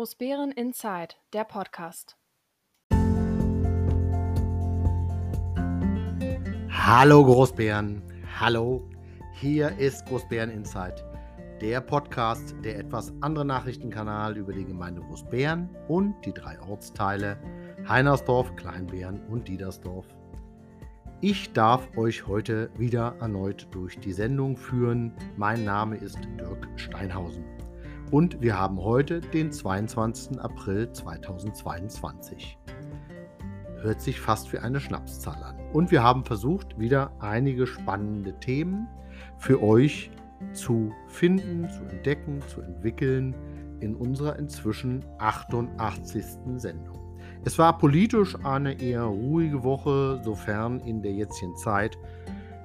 Großbären Inside, der Podcast. Hallo Großbären, hallo, hier ist Großbären Inside, der Podcast, der etwas andere Nachrichtenkanal über die Gemeinde Großbären und die drei Ortsteile Heinersdorf, Kleinbären und Diedersdorf. Ich darf euch heute wieder erneut durch die Sendung führen. Mein Name ist Dirk Steinhausen. Und wir haben heute den 22. April 2022. Hört sich fast wie eine Schnapszahl an. Und wir haben versucht, wieder einige spannende Themen für euch zu finden, zu entdecken, zu entwickeln in unserer inzwischen 88. Sendung. Es war politisch eine eher ruhige Woche, sofern in der jetzigen Zeit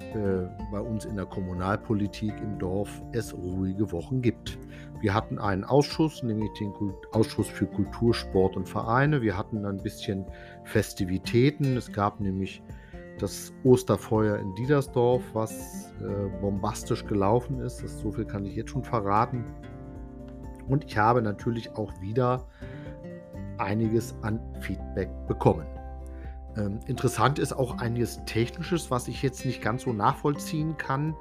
äh, bei uns in der Kommunalpolitik im Dorf es ruhige Wochen gibt. Wir hatten einen Ausschuss, nämlich den Ausschuss für Kultur, Sport und Vereine. Wir hatten ein bisschen Festivitäten. Es gab nämlich das Osterfeuer in Diedersdorf, was äh, bombastisch gelaufen ist. Das, so viel kann ich jetzt schon verraten. Und ich habe natürlich auch wieder einiges an Feedback bekommen. Ähm, interessant ist auch einiges Technisches, was ich jetzt nicht ganz so nachvollziehen kann,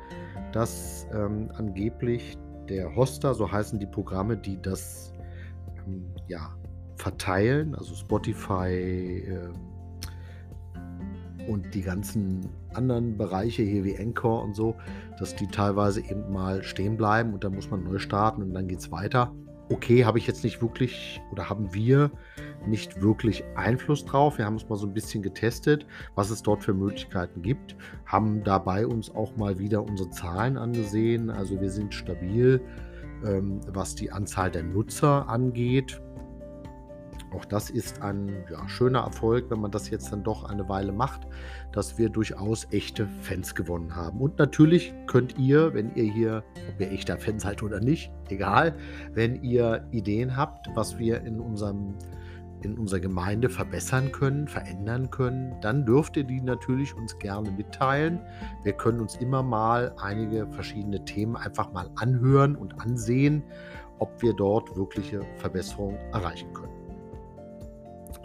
dass ähm, angeblich der Hoster, so heißen die Programme, die das ähm, ja, verteilen, also Spotify äh, und die ganzen anderen Bereiche hier wie Encore und so, dass die teilweise eben mal stehen bleiben und dann muss man neu starten und dann geht es weiter. Okay, habe ich jetzt nicht wirklich oder haben wir nicht wirklich Einfluss drauf. Wir haben es mal so ein bisschen getestet, was es dort für Möglichkeiten gibt, haben dabei uns auch mal wieder unsere Zahlen angesehen. Also wir sind stabil, ähm, was die Anzahl der Nutzer angeht. Auch das ist ein ja, schöner Erfolg, wenn man das jetzt dann doch eine Weile macht, dass wir durchaus echte Fans gewonnen haben. Und natürlich könnt ihr, wenn ihr hier, ob ihr echter Fans seid oder nicht, egal, wenn ihr Ideen habt, was wir in unserem in unserer Gemeinde verbessern können, verändern können, dann dürft ihr die natürlich uns gerne mitteilen. Wir können uns immer mal einige verschiedene Themen einfach mal anhören und ansehen, ob wir dort wirkliche Verbesserungen erreichen können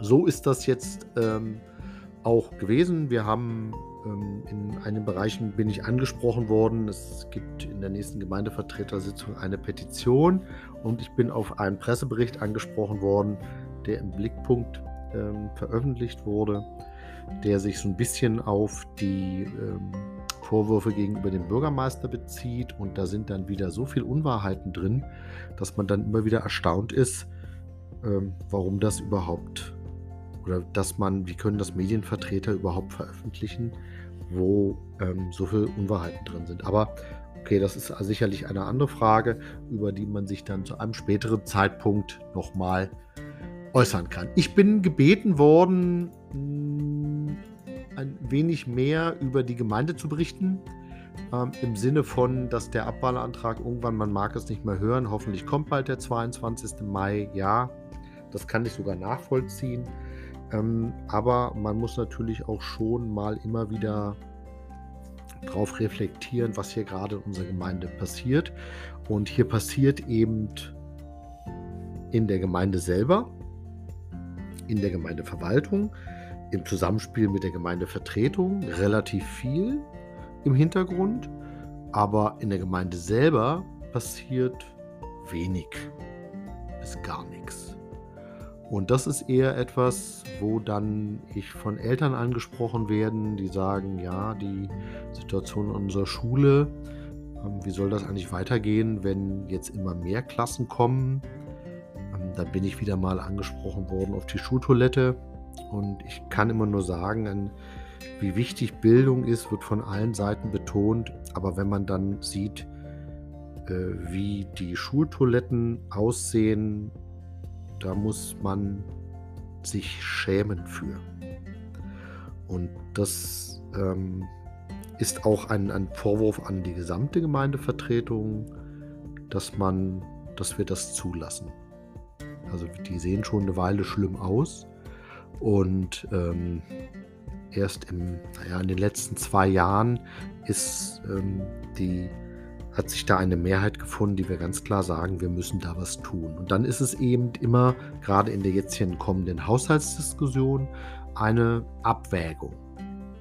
so ist das jetzt ähm, auch gewesen. Wir haben ähm, in einigen Bereichen bin ich angesprochen worden. Es gibt in der nächsten Gemeindevertretersitzung eine Petition und ich bin auf einen Pressebericht angesprochen worden, der im Blickpunkt ähm, veröffentlicht wurde, der sich so ein bisschen auf die ähm, Vorwürfe gegenüber dem Bürgermeister bezieht und da sind dann wieder so viele Unwahrheiten drin, dass man dann immer wieder erstaunt ist, ähm, warum das überhaupt oder dass man, wie können das Medienvertreter überhaupt veröffentlichen, wo ähm, so viele Unwahrheiten drin sind. Aber okay, das ist sicherlich eine andere Frage, über die man sich dann zu einem späteren Zeitpunkt nochmal äußern kann. Ich bin gebeten worden, hm, ein wenig mehr über die Gemeinde zu berichten. Ähm, Im Sinne von, dass der Abwahlantrag irgendwann, man mag es nicht mehr hören, hoffentlich kommt bald der 22. Mai. Ja, das kann ich sogar nachvollziehen. Ähm, aber man muss natürlich auch schon mal immer wieder darauf reflektieren, was hier gerade in unserer Gemeinde passiert. Und hier passiert eben in der Gemeinde selber, in der Gemeindeverwaltung, im Zusammenspiel mit der Gemeindevertretung relativ viel im Hintergrund, aber in der Gemeinde selber passiert wenig bis gar nichts. Und das ist eher etwas, wo dann ich von Eltern angesprochen werden, die sagen, ja, die Situation in unserer Schule, ähm, wie soll das eigentlich weitergehen, wenn jetzt immer mehr Klassen kommen? Ähm, da bin ich wieder mal angesprochen worden auf die Schultoilette. Und ich kann immer nur sagen, wie wichtig Bildung ist, wird von allen Seiten betont. Aber wenn man dann sieht, äh, wie die Schultoiletten aussehen, da muss man sich schämen für. Und das ähm, ist auch ein, ein, Vorwurf an die gesamte Gemeindevertretung, dass man, dass wir das zulassen. Also die sehen schon eine Weile schlimm aus und ähm, erst im, naja, in den letzten zwei Jahren ist ähm, die hat sich da eine Mehrheit gefunden, die wir ganz klar sagen, wir müssen da was tun. Und dann ist es eben immer, gerade in der jetzt hier kommenden Haushaltsdiskussion, eine Abwägung.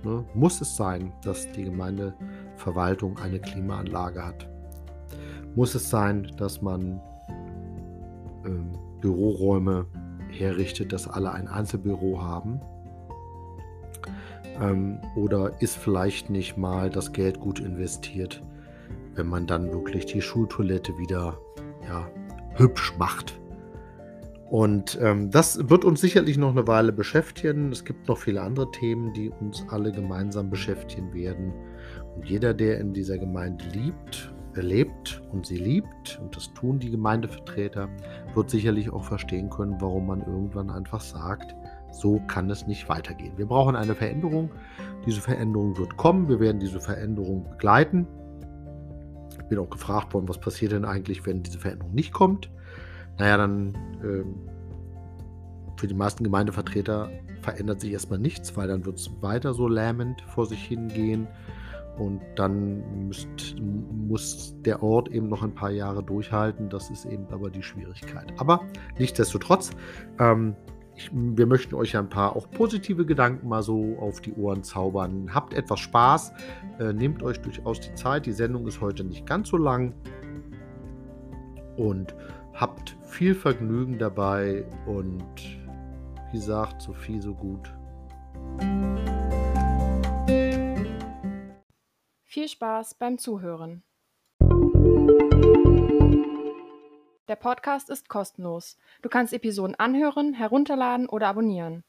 Ne? Muss es sein, dass die Gemeindeverwaltung eine Klimaanlage hat? Muss es sein, dass man ähm, Büroräume herrichtet, dass alle ein Einzelbüro haben? Ähm, oder ist vielleicht nicht mal das Geld gut investiert, wenn man dann wirklich die Schultoilette wieder ja, hübsch macht? Und ähm, das wird uns sicherlich noch eine Weile beschäftigen. Es gibt noch viele andere Themen, die uns alle gemeinsam beschäftigen werden. Und jeder, der in dieser Gemeinde liebt, erlebt und sie liebt, und das tun die Gemeindevertreter, wird sicherlich auch verstehen können, warum man irgendwann einfach sagt, so kann es nicht weitergehen. Wir brauchen eine Veränderung. Diese Veränderung wird kommen. Wir werden diese Veränderung begleiten. Ich bin auch gefragt worden, was passiert denn eigentlich, wenn diese Veränderung nicht kommt naja, dann ähm, für die meisten Gemeindevertreter verändert sich erstmal nichts, weil dann wird es weiter so lähmend vor sich hingehen. Und dann müsst, muss der Ort eben noch ein paar Jahre durchhalten. Das ist eben aber die Schwierigkeit. Aber nichtsdestotrotz, ähm, ich, wir möchten euch ein paar auch positive Gedanken mal so auf die Ohren zaubern. Habt etwas Spaß, äh, nehmt euch durchaus die Zeit. Die Sendung ist heute nicht ganz so lang. Und Habt viel Vergnügen dabei und wie sagt Sophie so gut. Viel Spaß beim Zuhören. Der Podcast ist kostenlos. Du kannst Episoden anhören, herunterladen oder abonnieren.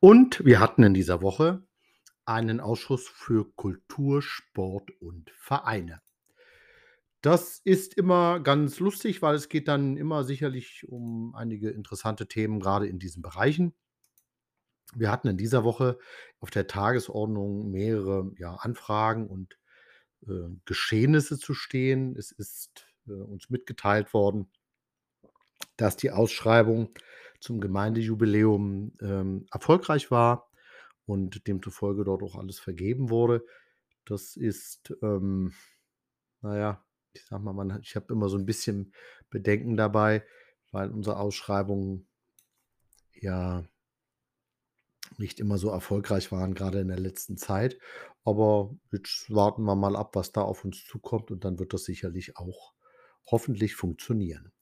Und wir hatten in dieser Woche einen Ausschuss für Kultur, Sport und Vereine. Das ist immer ganz lustig, weil es geht dann immer sicherlich um einige interessante Themen, gerade in diesen Bereichen. Wir hatten in dieser Woche auf der Tagesordnung mehrere, ja, Anfragen und, äh, Geschehnisse zu stehen. Es ist, äh, uns mitgeteilt worden, dass die Ausschreibung zum Gemeindejubiläum, ähm, erfolgreich war und demzufolge dort auch alles vergeben wurde. Das ist, ähm, na ja ich sage mal, man ich habe immer so ein bisschen Bedenken dabei, weil unsere Ausschreibungen ja nicht immer so erfolgreich waren, gerade in der letzten Zeit. Aber jetzt warten wir mal ab, was da auf uns zukommt und dann wird das sicherlich auch hoffentlich funktionieren.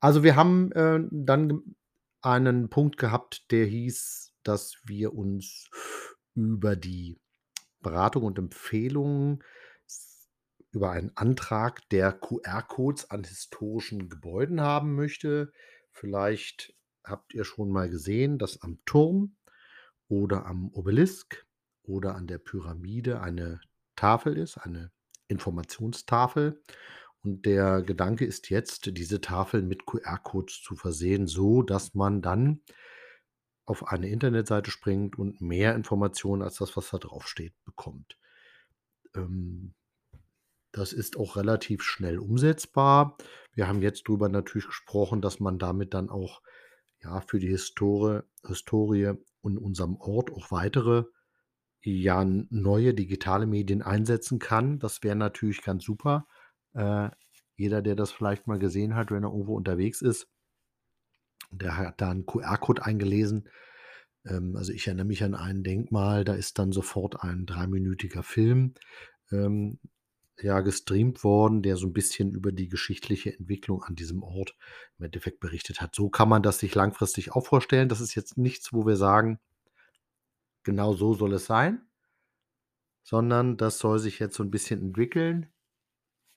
Also, wir haben, äh, dann einen Punkt gehabt, der hieß, dass wir uns über die Beratung und Empfehlungen über einen Antrag, der QR-Codes an historischen Gebäuden haben möchte. Vielleicht habt ihr schon mal gesehen, dass am Turm oder am Obelisk oder an der Pyramide eine Tafel ist, eine Informationstafel. Und der Gedanke ist jetzt, diese Tafeln mit QR-Codes zu versehen, so dass man dann auf eine Internetseite springt und mehr Informationen als das, was da drauf steht, bekommt. Ähm, das ist auch relativ schnell umsetzbar. Wir haben jetzt drüber natürlich gesprochen, dass man damit dann auch, ja, für die Historie Historie und unserem Ort auch weitere, ja, neue digitale Medien einsetzen kann. Das wäre natürlich ganz super. Äh, jeder, der das vielleicht mal gesehen hat, wenn er irgendwo unterwegs ist, der hat da 'n QR-Code eingelesen. Ähm, also, ich erinnere mich an ein Denkmal, da ist dann sofort ein dreiminütiger Film, ähm, ja gestreamt worden, der so ein bisschen über die geschichtliche Entwicklung an diesem Ort im Endeffekt berichtet hat. So kann man das sich langfristig auch vorstellen. Das ist jetzt nichts, wo wir sagen: „Genau so soll es sein“, sondern das soll sich jetzt so ein bisschen entwickeln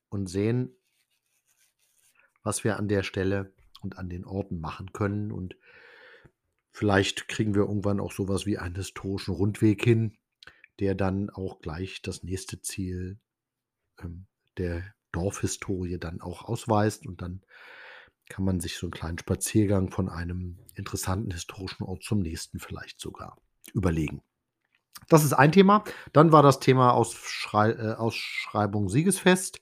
und sehen was wir an der Stelle und an den Orten machen können. Und vielleicht kriegen wir irgendwann auch sowas wie einen historischen Rundweg hin, der dann auch gleich das nächste Ziel der Dorfhistorie dann auch ausweist. Und dann kann man sich so einen kleinen Spaziergang von einem interessanten historischen Ort zum nächsten vielleicht sogar überlegen. Das ist ein Thema. Dann war das Thema Ausschrei äh, Ausschreibung Siegesfest.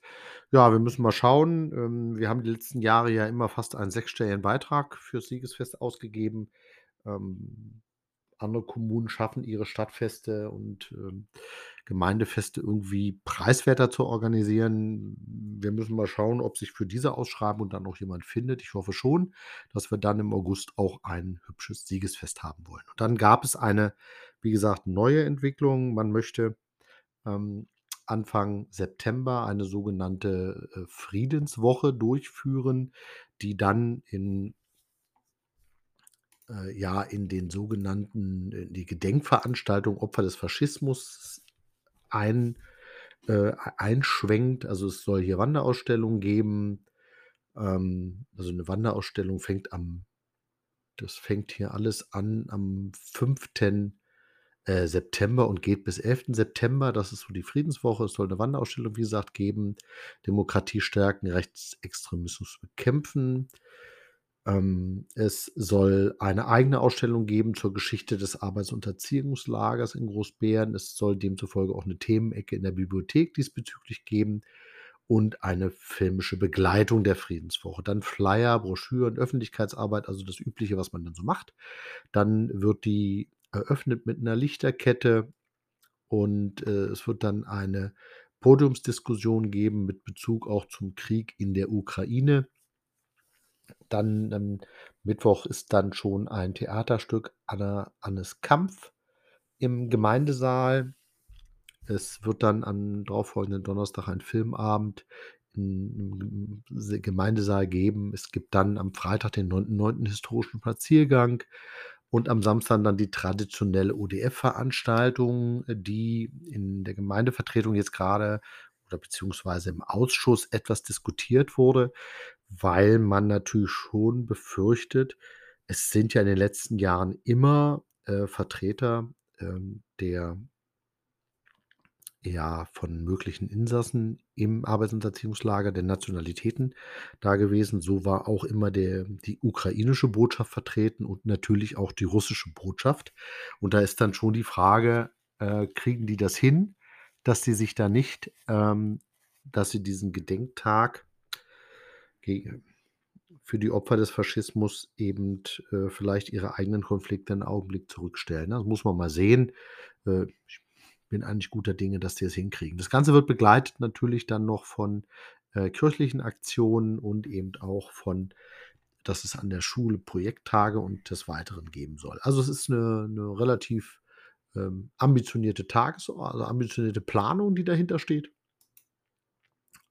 Ja, wir müssen mal schauen. Ähm, wir haben die letzten Jahre ja immer fast einen sechsstelligen Beitrag fürs Siegesfest ausgegeben. Ähm, andere Kommunen schaffen ihre Stadtfeste und, ähm, Gemeindefeste irgendwie preiswerter zu organisieren. Wir müssen mal schauen, ob sich für diese Ausschreibung dann noch jemand findet. Ich hoffe schon, dass wir dann im August auch ein hübsches Siegesfest haben wollen. Und dann gab es eine, wie gesagt, neue Entwicklung. Man möchte ähm, Anfang September eine sogenannte äh, Friedenswoche durchführen, die dann in äh, ja, in den sogenannten die Gedenkveranstaltung Opfer des Faschismus ein äh, einschwenkt. Also, es soll hier Wanderausstellungen geben. Ähm, also, eine Wanderausstellung fängt am das fängt hier alles an am 5. Äh, September und geht bis 11. September. Das ist so die Friedenswoche. Es soll eine Wanderausstellung, wie gesagt, geben. Demokratie stärken, Rechtsextremismus bekämpfen. Ähm, es soll eine eigene Ausstellung geben zur Geschichte des Arbeits und Erziehungslagers in Großbären. Es soll demzufolge auch eine Themenecke in der Bibliothek diesbezüglich geben und eine filmische Begleitung der Friedenswoche. Dann Flyer, Broschüren, Öffentlichkeitsarbeit, also das Übliche, was man dann so macht. Dann wird die eröffnet mit einer Lichterkette und, äh, es wird dann eine Podiumsdiskussion geben mit Bezug auch zum Krieg in der Ukraine. Dann am Mittwoch ist dann schon ein Theaterstück Anna Annes Kampf im Gemeindesaal. Es wird dann am darauffolgenden Donnerstag ein Filmabend im Gemeindesaal geben. Es gibt dann am Freitag den 9.9. historischen Spaziergang und am Samstag dann die traditionelle ODF-Veranstaltung, die in der Gemeindevertretung jetzt gerade oder beziehungsweise im Ausschuss etwas diskutiert wurde weil man natürlich schon befürchtet es sind ja in den letzten Jahren immer, äh, Vertreter, ähm, der ja, von möglichen Insassen im Arbeitsunterziehungslager der Nationalitäten da gewesen. So war auch immer der die ukrainische Botschaft vertreten und natürlich auch die russische Botschaft. Und da ist dann schon die Frage, äh, kriegen die das hin, dass sie sich da nicht ähm, dass sie diesen Gedenktag für die Opfer des Faschismus eben äh, vielleicht ihre eigenen Konflikte 'n Augenblick zurückstellen. Das muss man mal sehen. Äh, ich bin eigentlich guter Dinge, dass die es hinkriegen. Das Ganze wird begleitet natürlich dann noch von, äh, kirchlichen Aktionen und eben auch von dass es an der Schule Projekttage und des Weiteren geben soll. Also, es ist eine 'ne relativ, ähm, ambitionierte Tages also, ambitionierte Planung, die dahinter steht.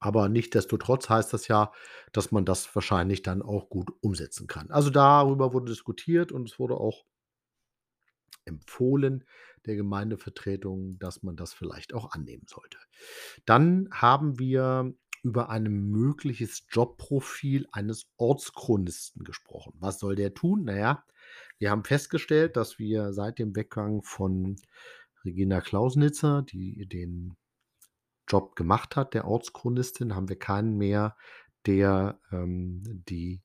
Aber nichtsdestotrotz heißt das ja, dass man das wahrscheinlich dann auch gut umsetzen kann. Also, darüber wurde diskutiert und es wurde auch empfohlen der Gemeindevertretung, dass man das vielleicht auch annehmen sollte. Dann haben wir über ein mögliches Jobprofil eines Ortschronisten gesprochen. Was soll der tun? Na ja, wir haben festgestellt, dass wir seit dem Weggang von Regina Klausnitzer, die den Job gemacht hat, der Ortschronistin, haben wir keinen mehr, der, ähm, die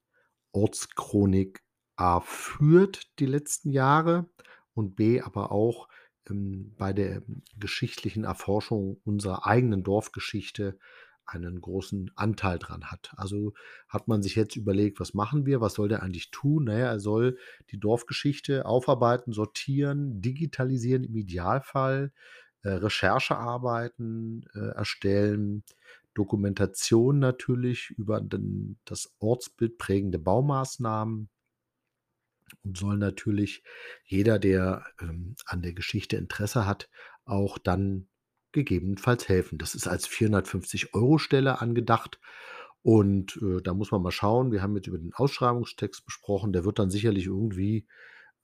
Ortschronik A führt die letzten Jahre und B aber auch, ähm, bei der geschichtlichen Erforschung unserer eigenen Dorfgeschichte einen großen Anteil dran hat. Also, hat man sich jetzt überlegt: „Was machen wir? Was soll der eigentlich tun?“ Na ja, er soll die Dorfgeschichte aufarbeiten, sortieren, digitalisieren im Idealfall, äh, Recherchearbeiten, äh, erstellen, Dokumentation natürlich über den das Ortsbild prägende Baumaßnahmen und soll natürlich jeder, der, ähm, an der Geschichte Interesse hat, auch dann gegebenenfalls helfen. Das ist als 450 € Stelle angedacht und, äh, da muss man mal schauen. Wir haben jetzt über den Ausschreibungstext besprochen, der wird dann sicherlich irgendwie,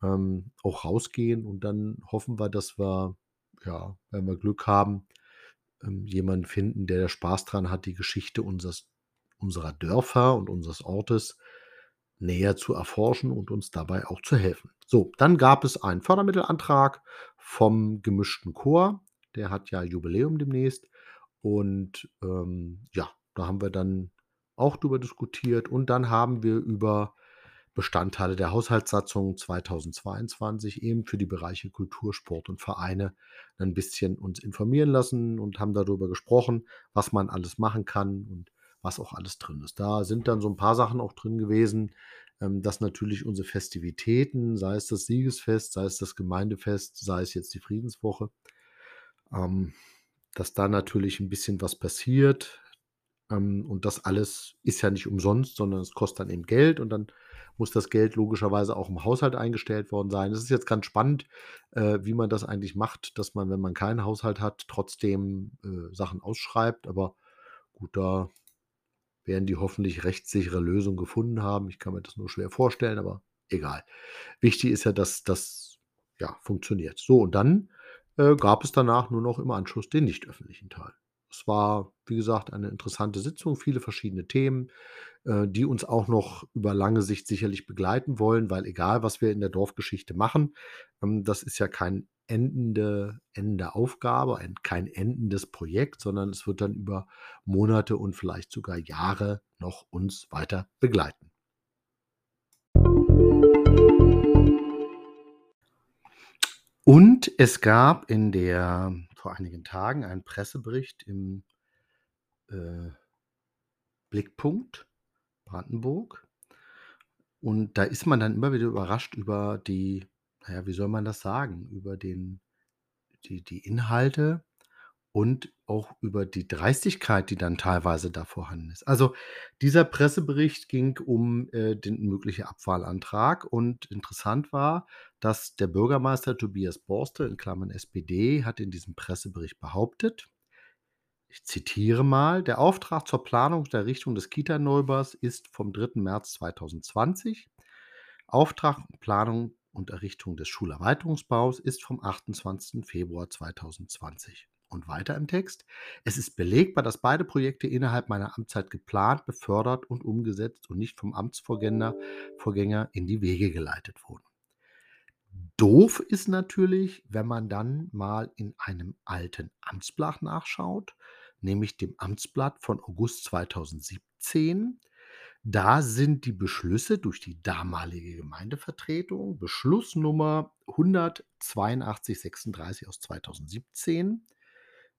ähm, auch rausgehen und dann hoffen wir, dass wir ja, wenn wir Glück haben, ähm, jemanden finden, der Spaß dran hat, die Geschichte unseres unserer Dörfer und unseres Ortes näher zu erforschen und uns dabei auch zu helfen. So, dann gab es einen Fördermittelantrag vom gemischten Chor. Der hat ja Jubiläum demnächst und, ähm, ja, da haben wir dann auch drüber diskutiert und dann haben wir über Bestandteile der Haushaltssatzung 2022 eben für die Bereiche Kultur, Sport und Vereine ein bisschen uns informieren lassen und haben darüber gesprochen, was man alles machen kann und was auch alles drin ist. Da sind dann so ein paar Sachen auch drin gewesen, ähm, dass natürlich unsere Festivitäten, sei es das Siegesfest, sei es das Gemeindefest, sei es jetzt die Friedenswoche, ähm, dass da natürlich ein bisschen was passiert. Ähm, und das alles ist ja nicht umsonst, sondern es kostet dann eben Geld und dann muss das Geld logischerweise auch im Haushalt eingestellt worden sein. Es ist jetzt ganz spannend, äh, wie man das eigentlich macht, dass man, wenn man keinen Haushalt hat, trotzdem äh, Sachen ausschreibt. Aber gut, da werden die hoffentlich rechtssichere Lösungen gefunden haben. Ich kann mir das nur schwer vorstellen, aber egal. Wichtig ist ja, dass das ja, funktioniert. So, und dann äh, gab es danach nur noch im Anschluss den nicht öffentlichen Teil. Es war, wie gesagt, eine interessante Sitzung, viele verschiedene Themen, äh, die uns auch noch über lange Sicht sicherlich begleiten wollen, weil egal, was wir in der Dorfgeschichte machen, ähm, das ist ja kein endende, endende Aufgabe, ein, kein endendes Projekt, sondern es wird dann über Monate und vielleicht sogar Jahre noch uns weiter begleiten. Und es gab in der vor einigen Tagen einen Pressebericht im äh, Blickpunkt Brandenburg. Und da ist man dann immer wieder überrascht über die, naja, wie soll man das sagen, über den, die, die Inhalte und auch über die Dreistigkeit, die dann teilweise da vorhanden ist. Also dieser Pressebericht ging um äh, den möglichen Abwahlantrag und interessant war, dass der Bürgermeister Tobias Borstel in Klammern SPD hat in diesem Pressebericht behauptet, ich zitiere mal, der Auftrag zur Planung der Errichtung des Kita-Neubaus ist vom 3. März 2020. Auftrag Planung und Errichtung des Schulerweiterungsbaus ist vom 28. Februar 2020. Und weiter im Text. Es ist belegbar, dass beide Projekte innerhalb meiner Amtszeit geplant, befördert und umgesetzt und nicht vom Amtsvorgänger Vorgänger in die Wege geleitet wurden. Doof ist natürlich, wenn man dann mal in einem alten Amtsblatt nachschaut, nämlich dem Amtsblatt von August 2017. Da sind die Beschlüsse durch die damalige Gemeindevertretung, Beschlussnummer 18236 aus 2017,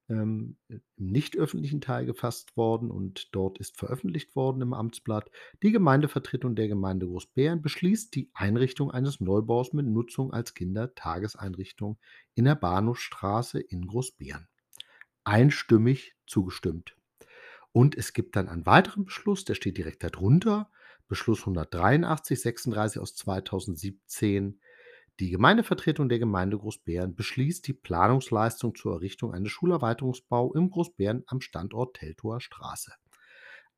ähm, im nicht öffentlichen Teil gefasst worden und dort ist veröffentlicht worden im Amtsblatt. Die Gemeindevertretung der Gemeinde Großbären beschließt die Einrichtung eines Neubaus mit Nutzung als Kindertageseinrichtung in der Bahnhofstraße in Großbären. Einstimmig zugestimmt. Und es gibt dann einen weiteren Beschluss, der steht direkt darunter, Beschluss 183 36 aus 2017 die Gemeindevertretung der Gemeinde Großbären beschließt die Planungsleistung zur Errichtung eines Schulerweiterungsbau im Großbären am Standort Teltower Straße.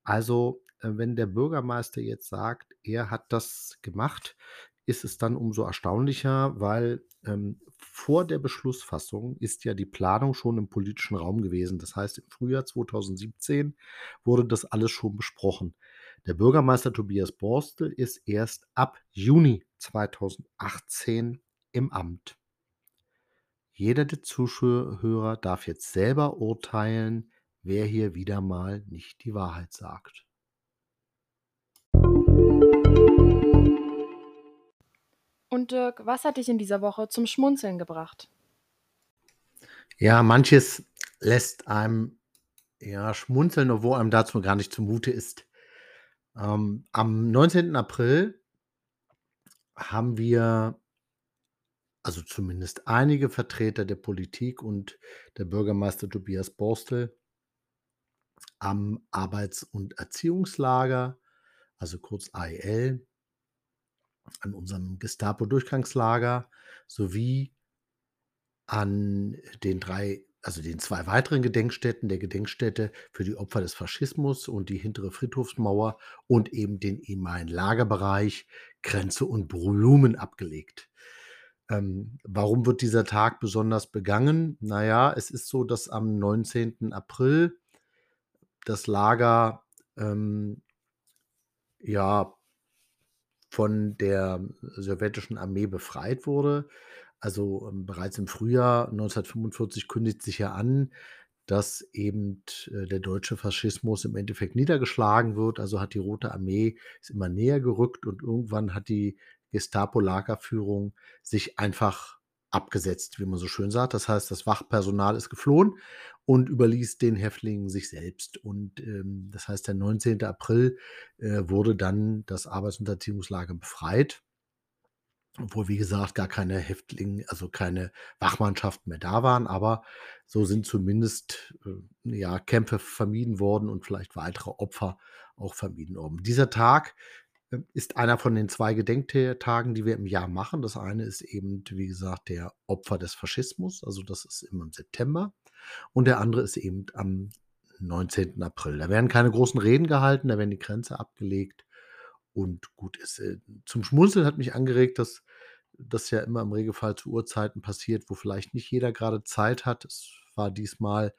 Also, äh, wenn der Bürgermeister jetzt sagt, er hat das gemacht, ist es dann umso erstaunlicher, weil ähm, vor der Beschlussfassung ist ja die Planung schon im politischen Raum gewesen. Das heißt, im Frühjahr 2017 wurde das alles schon besprochen. Der Bürgermeister Tobias Borstel ist erst ab Juni 2018 im Amt. Jeder der Zuhörer darf jetzt selber urteilen, wer hier wieder mal nicht die Wahrheit sagt. Und Dirk, was hat dich in dieser Woche zum Schmunzeln gebracht? Ja, manches lässt einem ja schmunzeln, obwohl einem dazu gar nicht zumute ist. Ähm, am 19. April haben wir also zumindest einige Vertreter der Politik und der Bürgermeister Tobias Borstel am Arbeits- und Erziehungslager, also kurz AEL, an unserem Gestapo-Durchgangslager sowie an den drei also den zwei weiteren Gedenkstätten, der Gedenkstätte für die Opfer des Faschismus und die hintere Friedhofsmauer und eben den ehemaligen Lagerbereich Grenze und Blumen abgelegt. Ähm, warum wird dieser Tag besonders begangen? Naja, es ist so, dass am 19. April das Lager ähm, ja von der sowjetischen Armee befreit wurde. Also, ähm, bereits im Frühjahr 1945 kündigt sich ja an, dass eben äh, der deutsche Faschismus im Endeffekt niedergeschlagen wird. Also hat die Rote Armee ist immer näher gerückt und irgendwann hat die Gestapo-Lagerführung sich einfach abgesetzt, wie man so schön sagt. Das heißt, das Wachpersonal ist geflohen und überließ den Häftlingen sich selbst. Und ähm, das heißt, der 19. April äh, wurde dann das Arbeits- und Erziehungslager befreit. Obwohl, wie gesagt, gar keine Häftlinge also keine Wachmannschaften mehr da waren, aber so sind zumindest, äh, ja, Kämpfe vermieden worden und vielleicht weitere Opfer auch vermieden worden. Dieser Tag, äh, ist einer von den 2 Gedenktagen, die wir im Jahr machen. Das eine ist eben, wie gesagt, der Opfer des Faschismus, also das ist immer im September und der andere ist eben am 19. April. Da werden keine großen Reden gehalten, da werden die Grenze abgelegt und gut ist. Äh, zum Schmunzeln hat mich angeregt, dass das ja immer im Regelfall zu Uhrzeiten passiert, wo vielleicht nicht jeder gerade Zeit hat. Es war diesmal,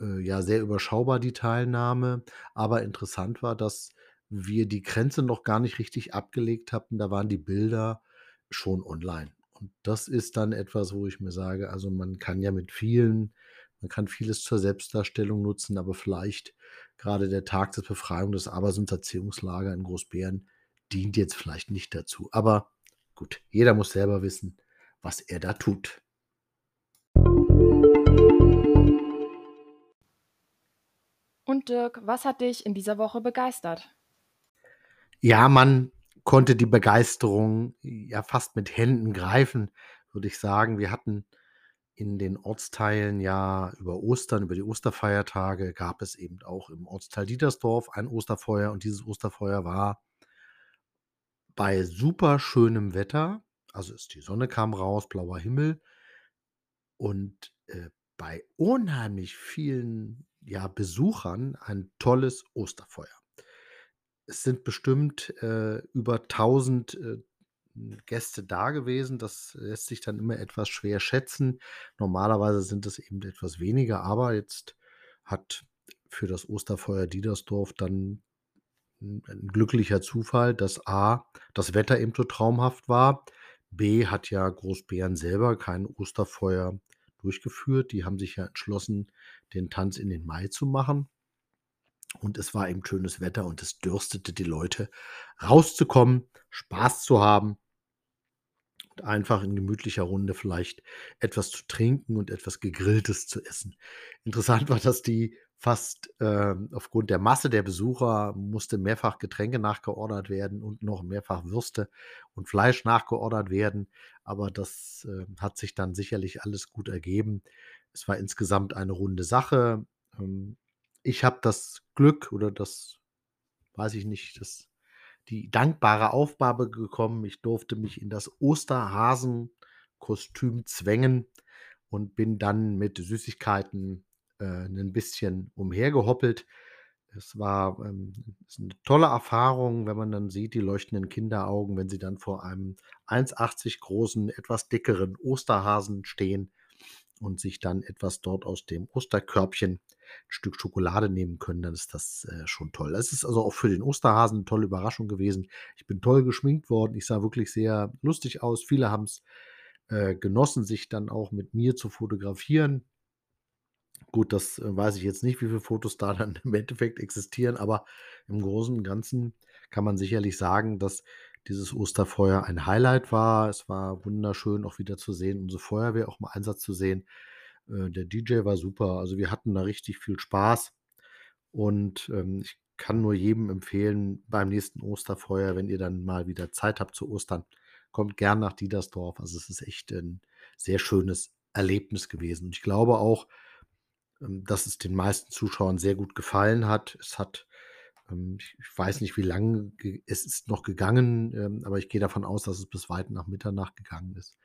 äh, ja, sehr überschaubar die Teilnahme, aber interessant war, dass wir die Grenze noch gar nicht richtig abgelegt hatten. Da waren die Bilder schon online. Und das ist dann etwas, wo ich mir sage, also man kann ja mit vielen man kann vieles zur Selbstdarstellung nutzen, aber vielleicht gerade der Tag der Befreiung des Abersunds Erziehungslager in Großbären dient jetzt vielleicht nicht dazu. Aber gut, jeder muss selber wissen, was er da tut. Und Dirk, was hat dich in dieser Woche begeistert? Ja, man konnte die Begeisterung ja fast mit Händen greifen, würde ich sagen. Wir hatten in den Ortsteilen ja über Ostern, über die Osterfeiertage gab es eben auch im Ortsteil Dietersdorf ein Osterfeuer und dieses Osterfeuer war bei super schönem Wetter, also ist die Sonne kam raus, blauer Himmel und, äh, bei unheimlich vielen, ja, Besuchern ein tolles Osterfeuer. Es sind bestimmt, äh, über 1000, äh, Gäste da gewesen. Das lässt sich dann immer etwas schwer schätzen. Normalerweise sind es eben etwas weniger, aber jetzt hat für das Osterfeuer Diedersdorf dann 'n 'n glücklicher Zufall, dass A, das Wetter eben so traumhaft war. B, hat ja Großbeeren selber kein Osterfeuer durchgeführt. Die haben sich ja entschlossen, den Tanz in den Mai zu machen. Und es war eben schönes Wetter und es dürstete die Leute, rauszukommen, Spaß zu haben und einfach in gemütlicher Runde vielleicht etwas zu trinken und etwas Gegrilltes zu essen. Interessant war, dass die fast, ähm, aufgrund der Masse der Besucher musste mehrfach Getränke nachgeordert werden und noch mehrfach Würste und Fleisch nachgeordert werden. Aber das, äh, hat sich dann sicherlich alles gut ergeben. Es war insgesamt eine runde Sache. Ähm, ich habe das Glück oder das weiß ich nicht, das die dankbare Aufgabe gekommen. Ich durfte mich in das Osterhasenkostüm zwängen und bin dann mit Süßigkeiten, äh, 'nen bisschen umhergehoppelt. Es war, ähm, ist 'ne tolle Erfahrung, wenn man dann sieht, die leuchtenden Kinderaugen, wenn sie dann vor einem 1,80 großen, etwas dickeren Osterhasen stehen und sich dann etwas dort aus dem Osterkörbchen 'n Stück Schokolade nehmen können, dann ist das, äh, schon toll. Es ist also auch für den Osterhasen 'ne tolle Überraschung gewesen. Ich bin toll geschminkt worden. Ich sah wirklich sehr lustig aus. Viele haben's, äh, genossen, sich dann auch mit mir zu fotografieren. Gut, das, äh, weiß ich jetzt nicht, wie viele Fotos da dann im Endeffekt existieren, aber im Großen und Ganzen kann man sicherlich sagen, dass dieses Osterfeuer ein Highlight war. Es war wunderschön auch wieder zu sehen, unsere Feuerwehr auch im Einsatz zu sehen. Äh, der DJ war super. Also, wir hatten da richtig viel Spaß und, ähm, ich kann nur jedem empfehlen, beim nächsten Osterfeuer, wenn ihr dann mal wieder Zeit habt zu Ostern, kommt gern nach Diedersdorf. Also, es ist echt 'n sehr schönes Erlebnis gewesen. Und ich glaube auch, dass es den meisten Zuschauern sehr gut gefallen hat. Es hat ähm, ich weiß nicht, wie lange ge es ist noch gegangen, ähm, aber ich gehe davon aus, dass es bis weit nach Mitternacht gegangen ist.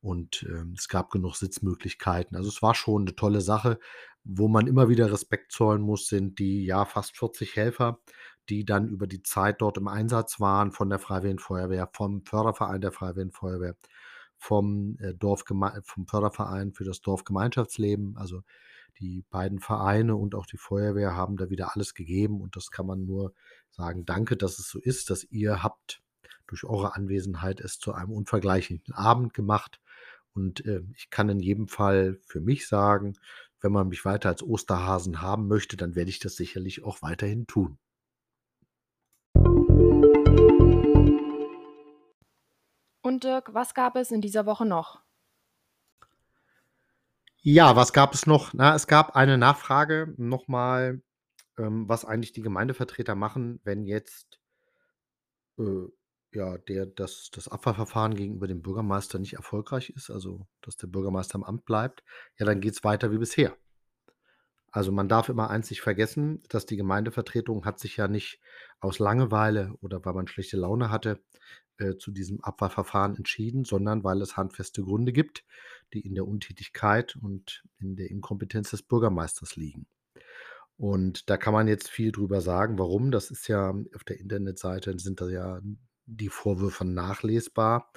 Und, ähm, es gab genug Sitzmöglichkeiten. Also, es war schon 'ne tolle Sache. Wo man immer wieder Respekt zollen muss, sind die, ja, fast 40 Helfer, die dann über die Zeit dort im Einsatz waren von der Freiwilligen Feuerwehr, vom Förderverein der Freiwilligen Feuerwehr, vom, äh, Dorfgemei vom Förderverein für das Dorfgemeinschaftsleben. Also, die beiden Vereine und auch die Feuerwehr haben da wieder alles gegeben und das kann man nur sagen: „Danke, dass es so ist, dass ihr habt durch eure Anwesenheit es zu einem unvergleichlichen Abend gemacht.“ Und, äh, ich kann in jedem Fall für mich sagen, wenn man mich weiter als Osterhasen haben möchte, dann werde ich das sicherlich auch weiterhin tun. Und Dirk, was gab es in dieser Woche noch? Ja, was gab es noch? Na, es gab eine Nachfrage noch mal, ähm, was eigentlich die Gemeindevertreter machen, wenn jetzt äh, ja, der das das Abwahlverfahren gegenüber dem Bürgermeister nicht erfolgreich ist, also, dass der Bürgermeister im Amt bleibt, ja, dann geht's weiter wie bisher. Also, man darf immer eins nicht vergessen, dass die Gemeindevertretung hat sich ja nicht aus Langeweile oder weil man schlechte Laune hatte, äh, zu diesem Abwahlverfahren entschieden, sondern weil es handfeste Gründe gibt, die in der Untätigkeit und in der Inkompetenz des Bürgermeisters liegen. Und da kann man jetzt viel drüber sagen. Warum? Das ist ja auf der Internetseite sind da ja die Vorwürfe nachlesbar.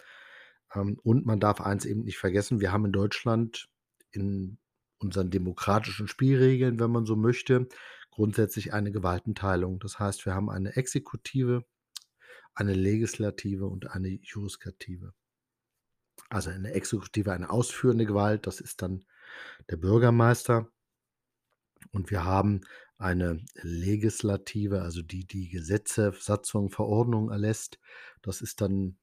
Ähm, und man darf eins eben nicht vergessen, wir haben in Deutschland in unseren demokratischen Spielregeln, wenn man so möchte, grundsätzlich eine Gewaltenteilung. Das heißt, wir haben eine Exekutive, eine Legislative und eine Judikative. Also eine Exekutive, eine ausführende Gewalt, das ist dann der Bürgermeister. Und wir haben eine Legislative, also die die Gesetze, Satzungen, Verordnungen erlässt. Das ist dann,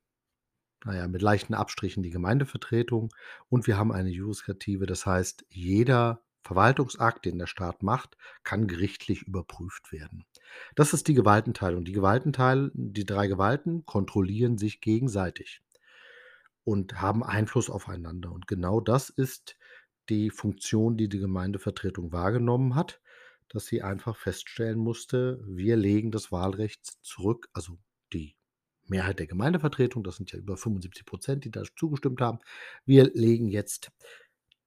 naja, mit leichten Abstrichen die Gemeindevertretung. Und wir haben eine Judikative, das heißt, jeder Verwaltungsakt, den der Staat macht, kann gerichtlich überprüft werden. Das ist die Gewaltenteilung. Die Gewaltenteil die 3 Gewalten kontrollieren sich gegenseitig und haben Einfluss aufeinander. Und genau das ist die Funktion, die die Gemeindevertretung wahrgenommen hat, dass sie einfach feststellen musste: „Wir legen das Wahlrecht zurück“, also die Mehrheit der Gemeindevertretung, das sind ja über 75% die da zugestimmt haben. „Wir legen jetzt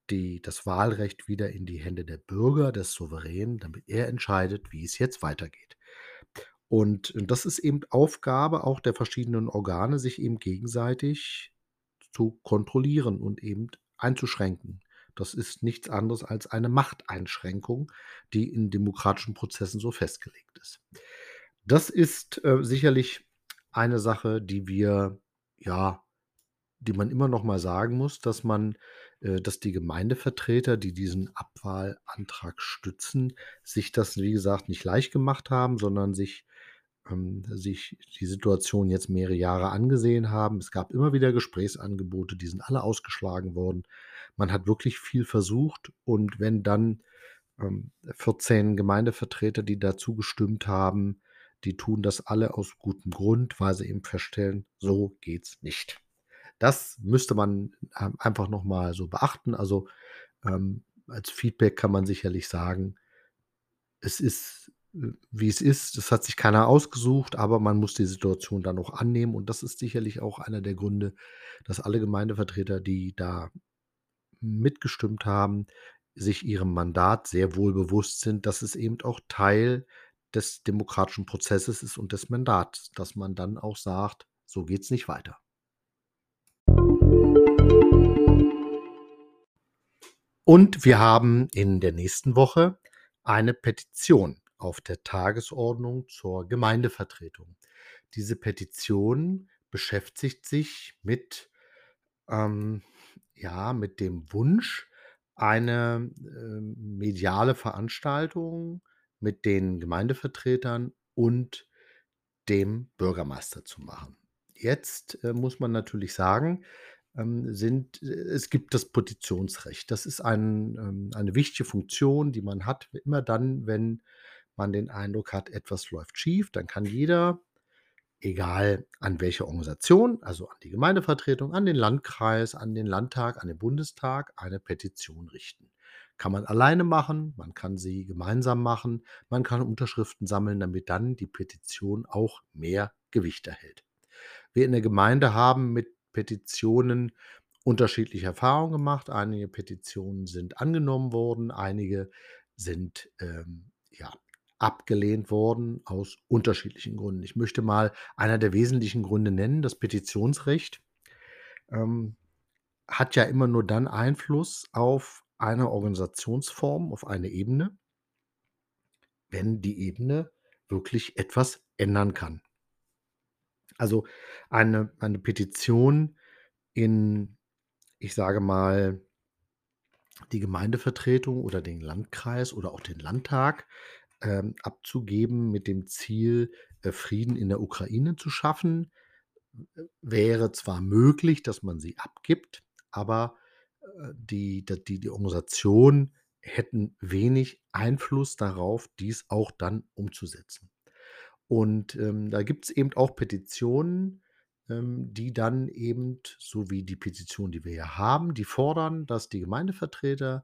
die das Wahlrecht wieder in die Hände der Bürger, des Souveränen, damit er entscheidet, wie es jetzt weitergeht.“ Und und das ist eben Aufgabe auch der verschiedenen Organe, sich eben gegenseitig zu kontrollieren und eben einzuschränken. Das ist nichts anderes als eine Machteinschränkung, die in demokratischen Prozessen so festgelegt ist. Das ist, äh, sicherlich eine Sache, die wir ja, die man immer noch mal sagen muss, dass man äh, dass die Gemeindevertreter, die diesen Abwahlantrag stützen, sich das, wie gesagt, nicht leicht gemacht haben, sondern sich ähm, sich die Situation jetzt mehrere Jahre angesehen haben. Es gab immer wieder Gesprächsangebote, die sind alle ausgeschlagen worden. Man hat wirklich viel versucht und wenn dann, ähm, 14 Gemeindevertreter, die dazu gestimmt haben, die tun das alle aus gutem Grund, weil sie eben feststellen, so geht's nicht. Das müsste man, ähm, einfach noch mal so beachten. Also, ähm, als Feedback kann man sicherlich sagen es ist, wie es ist. Das hat sich keiner ausgesucht, aber man muss die Situation dann auch annehmen und das ist sicherlich auch einer der Gründe, dass alle Gemeindevertreter, die da mitgestimmt haben, sich ihrem Mandat sehr wohl bewusst sind, dass es eben auch Teil des demokratischen Prozesses ist und des Mandats, dass man dann auch sagt: „So geht's nicht weiter.“ Und wir haben in der nächsten Woche eine Petition auf der Tagesordnung zur Gemeindevertretung. Diese Petition beschäftigt sich mit, ähm ja, mit dem Wunsch, eine, ähm, mediale Veranstaltung mit den Gemeindevertretern und dem Bürgermeister zu machen. Jetzt, äh, muss man natürlich sagen, ähm, sind äh, es gibt das Petitionsrecht. Das ist ein ähm, eine wichtige Funktion, die man hat. Immer dann, wenn man den Eindruck hat, etwas läuft schief, dann kann jeder egal an welche Organisation, also an die Gemeindevertretung, an den Landkreis, an den Landtag, an den Bundestag eine Petition richten. Kann man alleine machen, man kann sie gemeinsam machen, man kann Unterschriften sammeln, damit dann die Petition auch mehr Gewicht erhält. Wir in der Gemeinde haben mit Petitionen unterschiedliche Erfahrungen gemacht. Einige Petitionen sind angenommen worden, einige sind, ähm, ja, abgelehnt worden aus unterschiedlichen Gründen. Ich möchte mal einer der wesentlichen Gründe nennen, das Petitionsrecht, ähm, hat ja immer nur dann Einfluss auf eine Organisationsform, auf eine Ebene wenn die Ebene wirklich etwas ändern kann. Also, eine eine Petition in, ich sage mal die Gemeindevertretung oder den Landkreis oder auch den Landtag ähm, abzugeben mit dem Ziel, äh, Frieden in der Ukraine zu schaffen. Wäre zwar möglich, dass man sie abgibt, aber, äh, die die die Organisation hätten wenig Einfluss darauf, dies auch dann umzusetzen. Und, ähm, da gibt's eben auch Petitionen, ähm, die dann eben, so wie die Petition, die wir ja haben, die fordern, dass die Gemeindevertreter,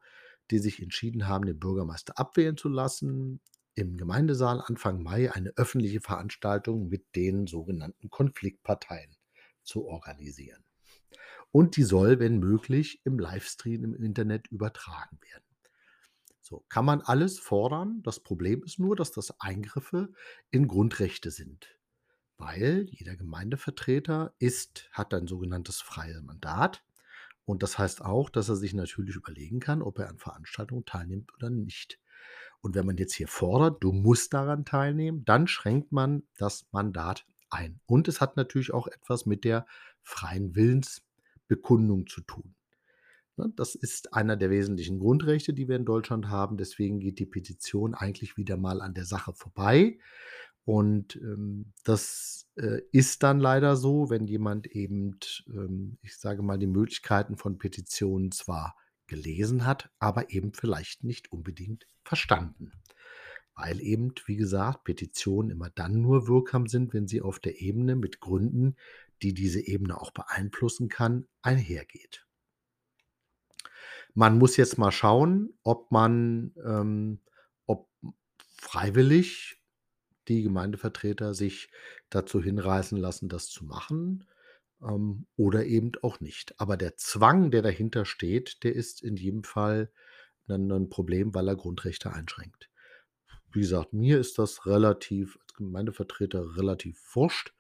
die sich entschieden haben, den Bürgermeister abwählen zu lassen, im Gemeindesaal Anfang Mai eine öffentliche Veranstaltung mit den sogenannten Konfliktparteien zu organisieren. Und die soll, wenn möglich, im Livestream im Internet übertragen werden. So kann man alles fordern. Das Problem ist nur, dass das Eingriffe in Grundrechte sind weil jeder Gemeindevertreter ist, hat ein sogenanntes freies Mandat. Und das heißt auch, dass er sich natürlich überlegen kann, ob er an Veranstaltungen teilnimmt oder nicht. Und wenn man jetzt hier fordert, du musst daran teilnehmen, dann schränkt man das Mandat ein. Und es hat natürlich auch etwas mit der freien Willensbekundung zu tun. Ne, das ist einer der wesentlichen Grundrechte, die wir in Deutschland haben. Deswegen geht die Petition eigentlich wieder mal an der Sache vorbei. Und ähm, das äh, ist dann leider so, wenn jemand eben, ähm, ich sage mal, die Möglichkeiten von Petitionen zwar gelesen hat, aber eben vielleicht nicht unbedingt verstanden. Weil eben, wie gesagt, Petitionen immer dann nur wirksam sind, wenn sie auf der Ebene mit Gründen, die diese Ebene auch beeinflussen kann, einhergeht. Man muss jetzt mal schauen, ob man, ähm, ob freiwillig die Gemeindevertreter sich dazu hinreißen lassen, das zu machen ähm, oder eben auch nicht. Aber der Zwang, der dahinter steht, der ist in jedem Fall ein, ein Problem, weil er Grundrechte einschränkt. Wie gesagt, mir ist das relativ, als Gemeindevertreter relativ wurscht.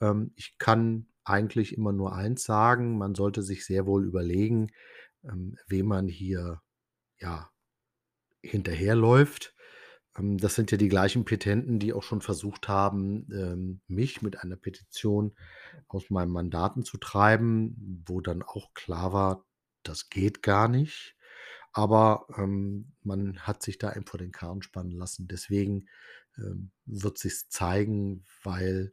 Ähm, ich kann eigentlich immer nur eins sagen, man sollte sich sehr wohl überlegen, ähm, wem man hier ja hinterherläuft. Ähm, das sind ja die gleichen Petenten, die auch schon versucht haben, ähm, mich mit einer Petition aus meinem Mandaten zu treiben, wo dann auch klar war, das geht gar nicht. Aber ähm, man hat sich da eben vor den Karren spannen lassen. Deswegen ähm, wird sich zeigen, weil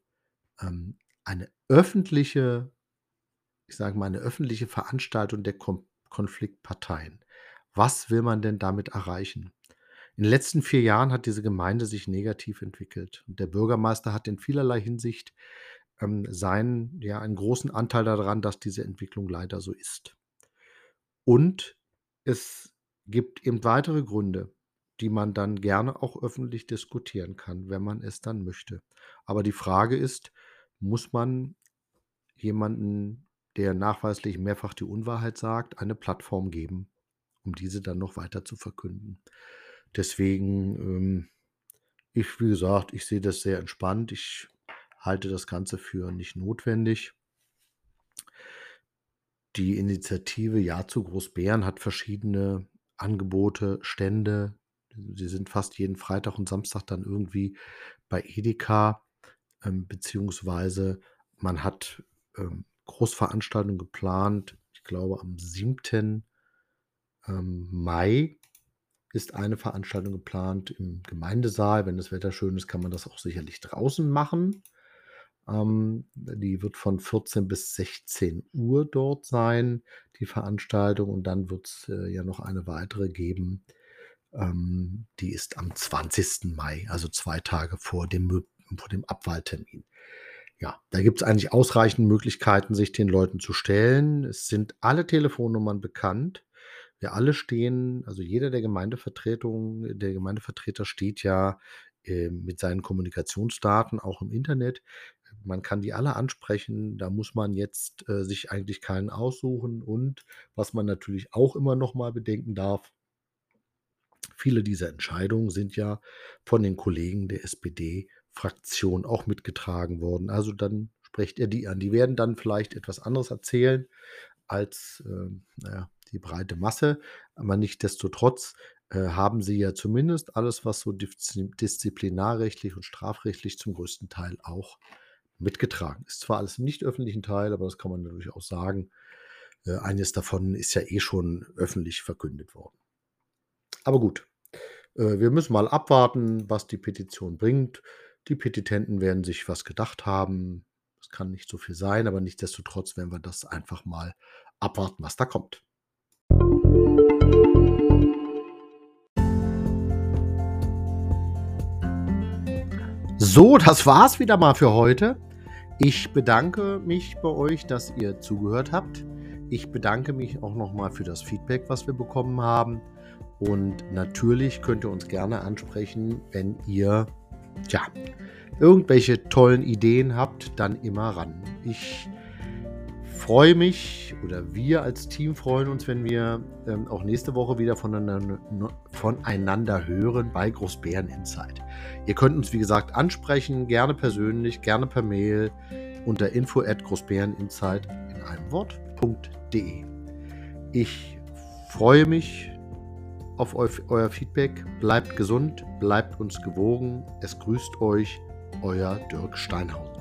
ähm, eine öffentliche, ich sage mal, eine öffentliche Veranstaltung der Kom Konfliktparteien. Was will man denn damit erreichen? In den letzten vier Jahren hat diese Gemeinde sich negativ entwickelt. Und der Bürgermeister hat in vielerlei Hinsicht ähm, seinen, ja, einen großen Anteil daran, dass diese Entwicklung leider so ist. Und es gibt eben weitere Gründe, die man dann gerne auch öffentlich diskutieren kann, wenn man es dann möchte. Aber die Frage ist, muss man jemanden, der nachweislich mehrfach die Unwahrheit sagt, eine Plattform geben, um diese dann noch weiter zu verkünden? Deswegen, ähm, ich, wie gesagt, ich sehe das sehr entspannt. Ich halte das Ganze für nicht notwendig. Die Initiative Ja zu Großbären hat verschiedene Angebote, Stände. Sie sind fast jeden Freitag und Samstag dann irgendwie bei Edeka, ähm, beziehungsweise man hat ähm, Großveranstaltungen geplant. Ich glaube, am 7. Ähm, Mai ist eine Veranstaltung geplant im Gemeindesaal. Wenn das Wetter schön ist, kann man das auch sicherlich draußen machen. Ähm, die wird von 14 bis 16 Uhr dort sein, die Veranstaltung. Und dann wird es äh, ja noch eine weitere geben. Ähm, die ist am 20. Mai, also zwei Tage vor dem, vor dem Abwahltermin. Ja, da gibt es eigentlich ausreichend Möglichkeiten, sich den Leuten zu stellen. Es sind alle Telefonnummern bekannt. Wir alle stehen also jeder der Gemeindevertretung der Gemeindevertreter steht ja, äh, mit seinen Kommunikationsdaten auch im Internet. Man kann die alle ansprechen, da muss man jetzt, äh, sich eigentlich keinen aussuchen und was man natürlich auch immer noch mal bedenken darf viele dieser Entscheidungen sind ja von den Kollegen der SPD-Fraktion auch mitgetragen worden. Also, dann sprecht ihr die an. Die werden dann vielleicht etwas anderes erzählen als, ähm, na ja, die breite Masse. Aber nichtdestotrotz äh, haben sie ja zumindest alles, was so disziplinarrechtlich und strafrechtlich zum größten Teil auch mitgetragen ist. Zwar alles im nicht öffentlichen Teil, aber das kann man natürlich auch sagen. Äh, eines davon ist ja eh schon öffentlich verkündet worden. Aber gut, äh, wir müssen mal abwarten, was die Petition bringt. Die Petitenten werden sich was gedacht haben. Es kann nicht so viel sein, aber nichtsdestotrotz werden wir das einfach mal abwarten, was da kommt. So, das war's wieder mal für heute. Ich bedanke mich bei euch, dass ihr zugehört habt. Ich bedanke mich auch nochmal für das Feedback, was wir bekommen haben. Und natürlich könnt ihr uns gerne ansprechen, wenn ihr tja, irgendwelche tollen Ideen habt, dann immer ran. Ich freue mich oder wir als Team freuen uns, wenn wir ähm, auch nächste Woche wieder voneinander, voneinander hören bei Großbären Insight. Ihr könnt uns, wie gesagt, ansprechen, gerne persönlich, gerne per Mail unter info at großbäreninsight in einem Wort.de. Ich freue mich auf eu euer Feedback. Bleibt gesund, bleibt uns gewogen. Es grüßt euch, euer Dirk Steinhausen.